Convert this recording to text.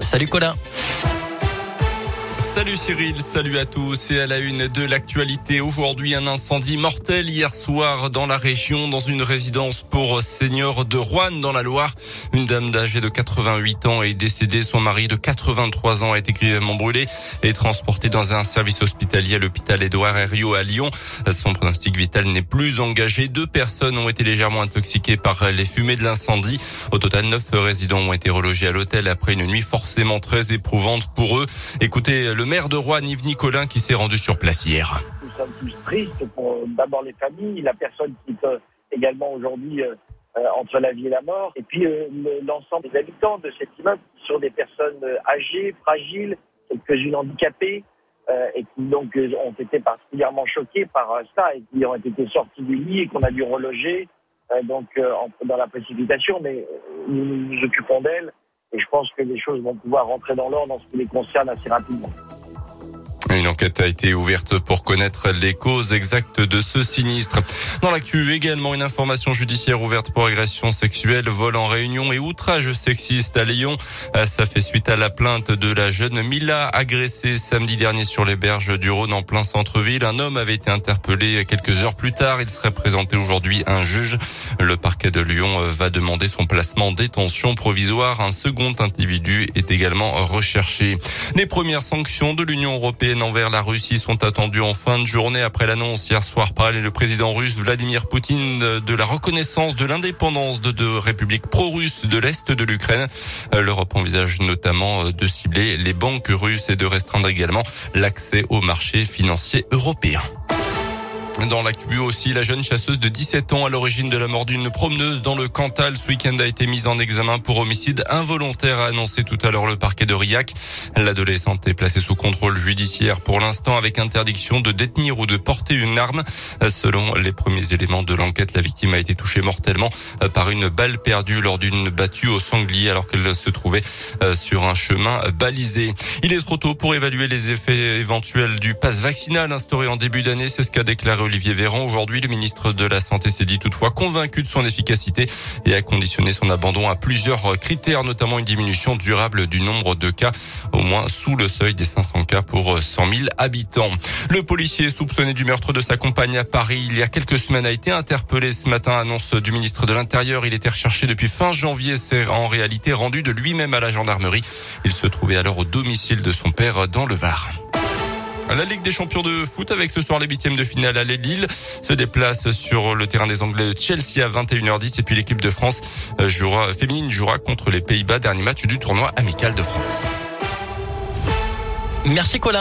Salut Colin. Salut Cyril, salut à tous et à la une de l'actualité. Aujourd'hui, un incendie mortel hier soir dans la région, dans une résidence pour seniors de Rouen dans la Loire. Une dame d'âge de 88 ans est décédée. Son mari de 83 ans a été grièvement brûlé et transporté dans un service hospitalier à l'hôpital Édouard Herriot à Lyon. Son pronostic vital n'est plus engagé. Deux personnes ont été légèrement intoxiquées par les fumées de l'incendie. Au total, neuf résidents ont été relogés à l'hôtel après une nuit forcément très éprouvante pour eux. Écoutez, le maire de Rouen, Yves Nicolin, qui s'est rendu sur place hier. Nous sommes tous tristes pour d'abord les familles, la personne qui peut également aujourd'hui euh, euh, entre la vie et la mort, et puis euh, l'ensemble des habitants de cet immeuble qui sont des personnes âgées, fragiles, quelques-unes handicapées, et qui donc ont été particulièrement choquées par ça et qui ont été sortis du lit et qu'on a dû reloger donc dans la précipitation, mais nous nous occupons d'elles et je pense que les choses vont pouvoir rentrer dans l'ordre en ce qui les concerne assez rapidement. Une enquête a été ouverte pour connaître les causes exactes de ce sinistre. Dans l'actu également, une information judiciaire ouverte pour agression sexuelle, vol en réunion et outrage sexiste à Lyon. Ça fait suite à la plainte de la jeune Mila agressée samedi dernier sur les berges du Rhône en plein centre-ville. Un homme avait été interpellé quelques heures plus tard. Il serait présenté aujourd'hui un juge. Le parquet de Lyon va demander son placement en détention provisoire. Un second individu est également recherché. Les premières sanctions de l'Union européenne envers la Russie sont attendus en fin de journée après l'annonce hier soir par le président russe Vladimir Poutine de la reconnaissance de l'indépendance de deux républiques pro-russes de l'Est de l'Ukraine. L'Europe envisage notamment de cibler les banques russes et de restreindre également l'accès au marché financier européen. Dans l'actu aussi, la jeune chasseuse de 17 ans à l'origine de la mort d'une promeneuse dans le Cantal ce week-end a été mise en examen pour homicide involontaire, a annoncé tout à l'heure le parquet de Riac. L'adolescente est placée sous contrôle judiciaire pour l'instant avec interdiction de détenir ou de porter une arme. Selon les premiers éléments de l'enquête, la victime a été touchée mortellement par une balle perdue lors d'une battue au sanglier alors qu'elle se trouvait euh, sur un chemin balisé. Il est trop tôt pour évaluer les effets éventuels du pass vaccinal instauré en début d'année. C'est ce qu'a déclaré Olivier Véran. Aujourd'hui, le ministre de la Santé s'est dit toutefois convaincu de son efficacité et a conditionné son abandon à plusieurs critères, notamment une diminution durable du nombre de cas, au moins sous le seuil des 500 cas pour 100 000 habitants. Le policier soupçonné du meurtre de sa compagne à Paris il y a quelques semaines a été interpellé ce matin, annonce du ministre de l'Intérieur. Il était recherché depuis fin janvier, c'est en réalité rendu de lui-même à la gendarmerie. Il se trouvait alors au domicile de son père dans le Var. La Ligue des champions de foot avec ce soir les huitièmes de finale à Lille se déplace sur le terrain des Anglais de Chelsea à 21h10 et puis l'équipe de France euh, jouera, féminine jouera contre les Pays-Bas, dernier match du tournoi amical de France. Merci Colin.